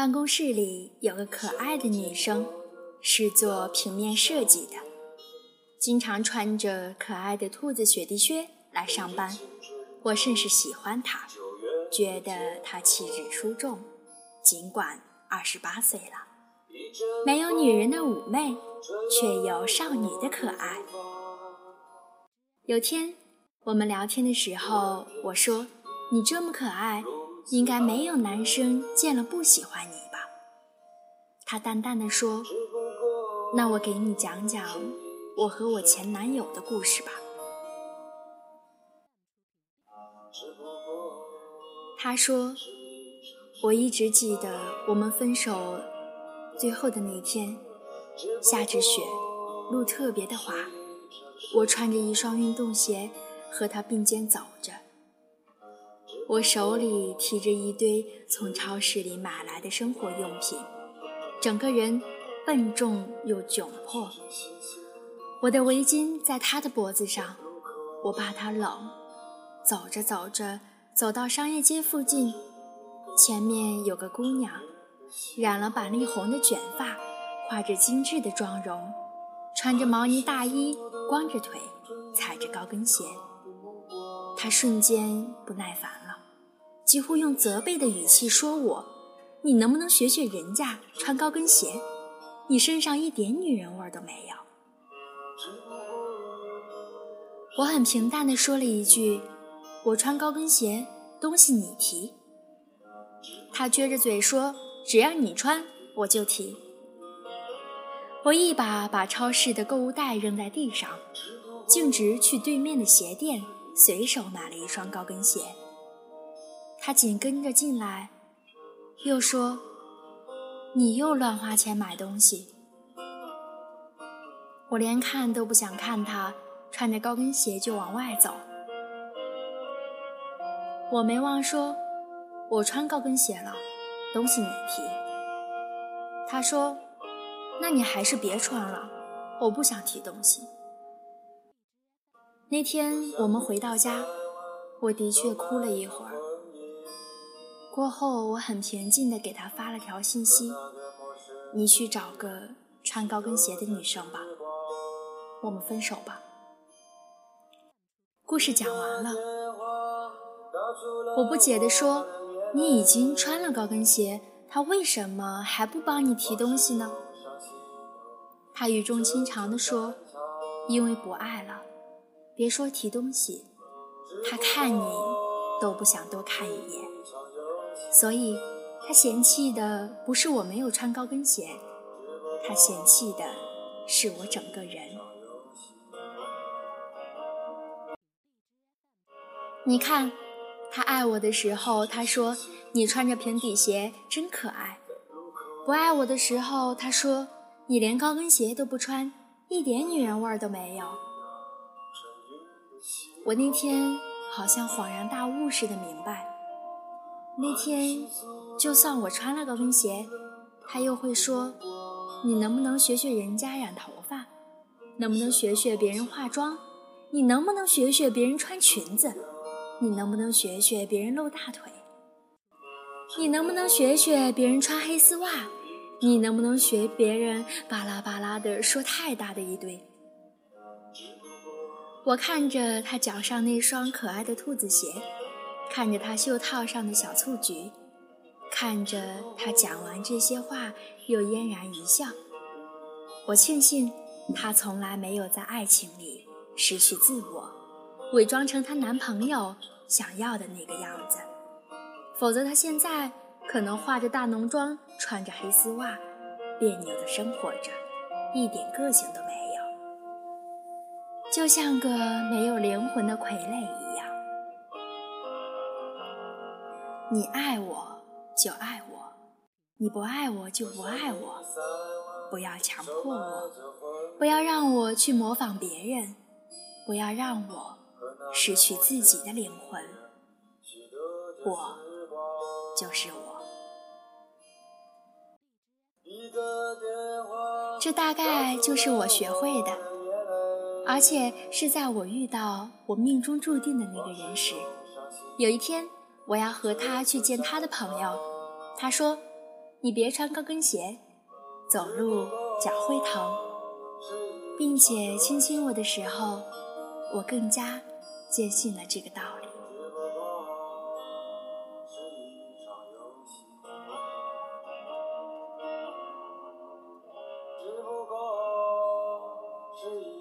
办公室里有个可爱的女生，是做平面设计的，经常穿着可爱的兔子雪地靴来上班。我甚是喜欢她，觉得她气质出众，尽管二十八岁了，没有女人的妩媚，却有少女的可爱。有天我们聊天的时候，我说：“你这么可爱。”应该没有男生见了不喜欢你吧？他淡淡的说：“那我给你讲讲我和我前男友的故事吧。”他说：“我一直记得我们分手最后的那天，下着雪，路特别的滑，我穿着一双运动鞋和他并肩走着。”我手里提着一堆从超市里买来的生活用品，整个人笨重又窘迫。我的围巾在他的脖子上，我怕他冷。走着走着，走到商业街附近，前面有个姑娘，染了板栗红的卷发，画着精致的妆容，穿着毛呢大衣，光着腿，踩着高跟鞋。她瞬间不耐烦了。几乎用责备的语气说：“我，你能不能学学人家穿高跟鞋？你身上一点女人味都没有。”我很平淡的说了一句：“我穿高跟鞋，东西你提。”他撅着嘴说：“只要你穿，我就提。”我一把把超市的购物袋扔在地上，径直去对面的鞋店，随手买了一双高跟鞋。他紧跟着进来，又说：“你又乱花钱买东西。”我连看都不想看他，穿着高跟鞋就往外走。我没忘说：“我穿高跟鞋了，东西你提。”他说：“那你还是别穿了，我不想提东西。”那天我们回到家，我的确哭了一会儿。过后，我很平静地给他发了条信息：“你去找个穿高跟鞋的女生吧，我们分手吧。”故事讲完了，我不解地说：“你已经穿了高跟鞋，他为什么还不帮你提东西呢？”他语重心长地说：“因为不爱了，别说提东西，他看你都不想多看一眼。”所以，他嫌弃的不是我没有穿高跟鞋，他嫌弃的是我整个人。你看，他爱我的时候，他说你穿着平底鞋真可爱；不爱我的时候，他说你连高跟鞋都不穿，一点女人味都没有。我那天好像恍然大悟似的明白。那天，就算我穿了高跟鞋，他又会说：“你能不能学学人家染头发？能不能学学别人化妆？你能不能学学别人穿裙子？你能不能学学别人露大腿？你能不能学学别人穿黑丝袜？你能不能学别人巴拉巴拉的说太大的一堆？”我看着他脚上那双可爱的兔子鞋。看着他袖套上的小醋菊，看着他讲完这些话又嫣然一笑，我庆幸他从来没有在爱情里失去自我，伪装成她男朋友想要的那个样子，否则她现在可能化着大浓妆，穿着黑丝袜，别扭的生活着，一点个性都没有，就像个没有灵魂的傀儡一样。你爱我就爱我，你不爱我就不爱我，不要强迫我，不要让我去模仿别人，不要让我失去自己的灵魂。我就是我。这大概就是我学会的，而且是在我遇到我命中注定的那个人时，有一天。我要和他去见他的朋友，他说：“你别穿高跟鞋，走路脚会疼，并且亲亲我的时候，我更加坚信了这个道理。只不过是一